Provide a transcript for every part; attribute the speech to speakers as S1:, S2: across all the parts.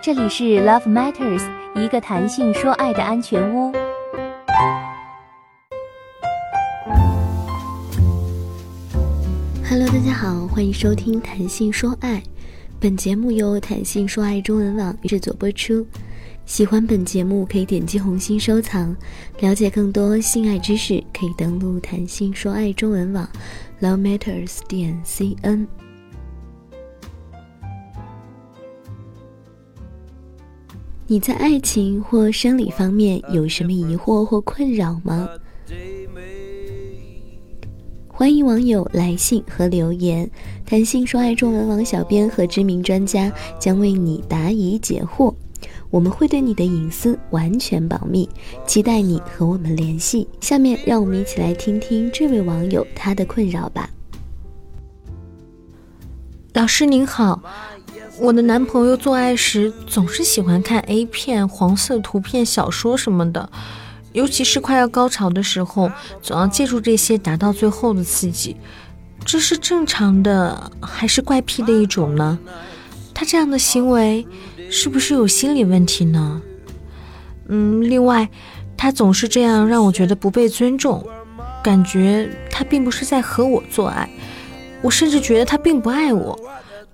S1: 这里是 Love Matters，一个谈性说爱的安全屋。
S2: Hello，大家好，欢迎收听谈性说爱。本节目由谈性说爱中文网制作播出。喜欢本节目可以点击红心收藏，了解更多性爱知识可以登录谈性说爱中文网 Love Matters 点 cn。你在爱情或生理方面有什么疑惑或困扰吗？欢迎网友来信和留言，谈性说爱中文网小编和知名专家将为你答疑解惑，我们会对你的隐私完全保密，期待你和我们联系。下面让我们一起来听听这位网友他的困扰吧。
S3: 老师您好。我的男朋友做爱时总是喜欢看 A 片、黄色图片、小说什么的，尤其是快要高潮的时候，总要借助这些达到最后的刺激。这是正常的还是怪癖的一种呢？他这样的行为是不是有心理问题呢？嗯，另外，他总是这样让我觉得不被尊重，感觉他并不是在和我做爱，我甚至觉得他并不爱我。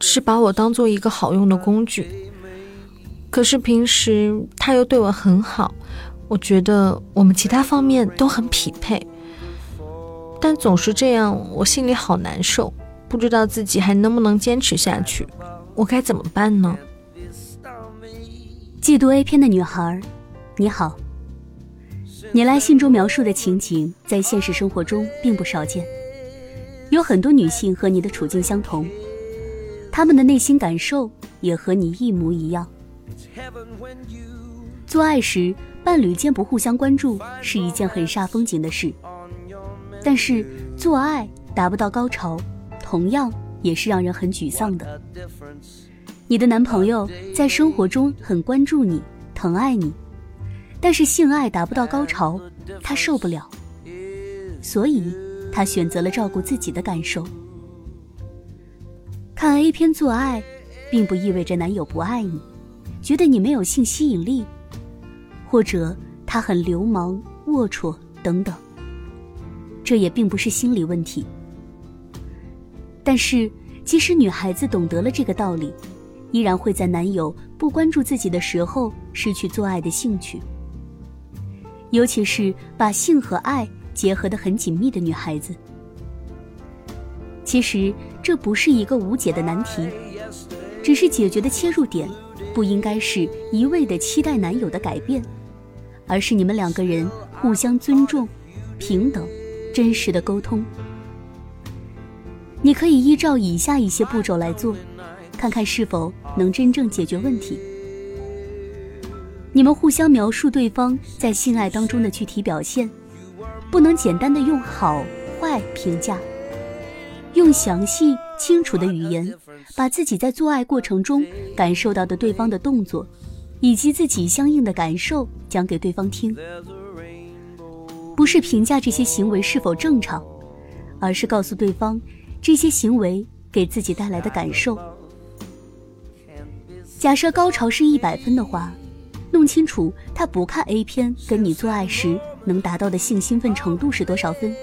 S3: 是把我当做一个好用的工具，可是平时他又对我很好，我觉得我们其他方面都很匹配，但总是这样，我心里好难受，不知道自己还能不能坚持下去，我该怎么办呢？
S1: 嫉妒 A 片的女孩，你好，你来信中描述的情景在现实生活中并不少见，有很多女性和你的处境相同。他们的内心感受也和你一模一样。做爱时，伴侣间不互相关注是一件很煞风景的事。但是，做爱达不到高潮，同样也是让人很沮丧的。你的男朋友在生活中很关注你、疼爱你，但是性爱达不到高潮，他受不了，所以他选择了照顾自己的感受。看 A 片做爱，并不意味着男友不爱你，觉得你没有性吸引力，或者他很流氓、龌龊等等。这也并不是心理问题。但是，即使女孩子懂得了这个道理，依然会在男友不关注自己的时候失去做爱的兴趣。尤其是把性和爱结合得很紧密的女孩子。其实这不是一个无解的难题，只是解决的切入点不应该是一味的期待男友的改变，而是你们两个人互相尊重、平等、真实的沟通。你可以依照以下一些步骤来做，看看是否能真正解决问题。你们互相描述对方在性爱当中的具体表现，不能简单的用好坏评价。用详细、清楚的语言，把自己在做爱过程中感受到的对方的动作，以及自己相应的感受讲给对方听。不是评价这些行为是否正常，而是告诉对方这些行为给自己带来的感受。假设高潮是一百分的话，弄清楚他不看 A 片跟你做爱时能达到的性兴奋程度是多少分，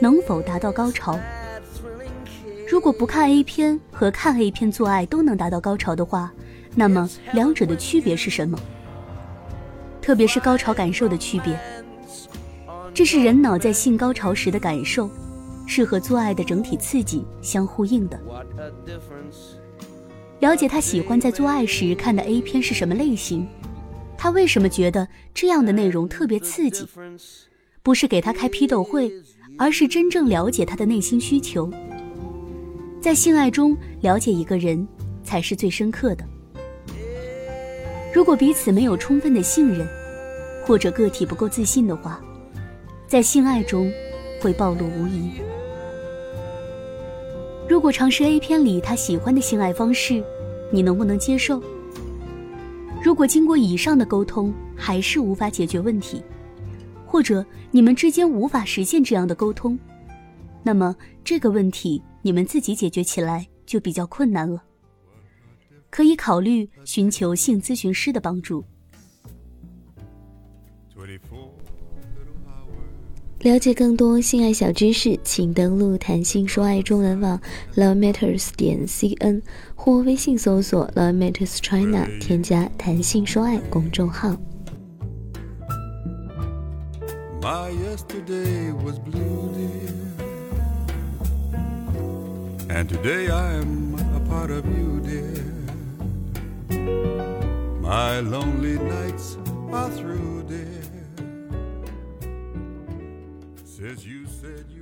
S1: 能否达到高潮。如果不看 A 片和看 A 片做爱都能达到高潮的话，那么两者的区别是什么？特别是高潮感受的区别。这是人脑在性高潮时的感受，是和做爱的整体刺激相呼应的。了解他喜欢在做爱时看的 A 片是什么类型，他为什么觉得这样的内容特别刺激？不是给他开批斗会，而是真正了解他的内心需求。在性爱中了解一个人，才是最深刻的。如果彼此没有充分的信任，或者个体不够自信的话，在性爱中会暴露无遗。如果尝试 A 片里他喜欢的性爱方式，你能不能接受？如果经过以上的沟通还是无法解决问题，或者你们之间无法实现这样的沟通，那么这个问题。你们自己解决起来就比较困难了。可以考虑寻求性咨询师的帮助。
S2: 了解更多性爱小知识，请登录“谈性说爱”中文网 “love matters 点 cn” 或微信搜索 “love matters China”，添加“谈性说爱”公众号。
S4: And today I'm a part of you, dear. My lonely nights are through, dear. Since you said you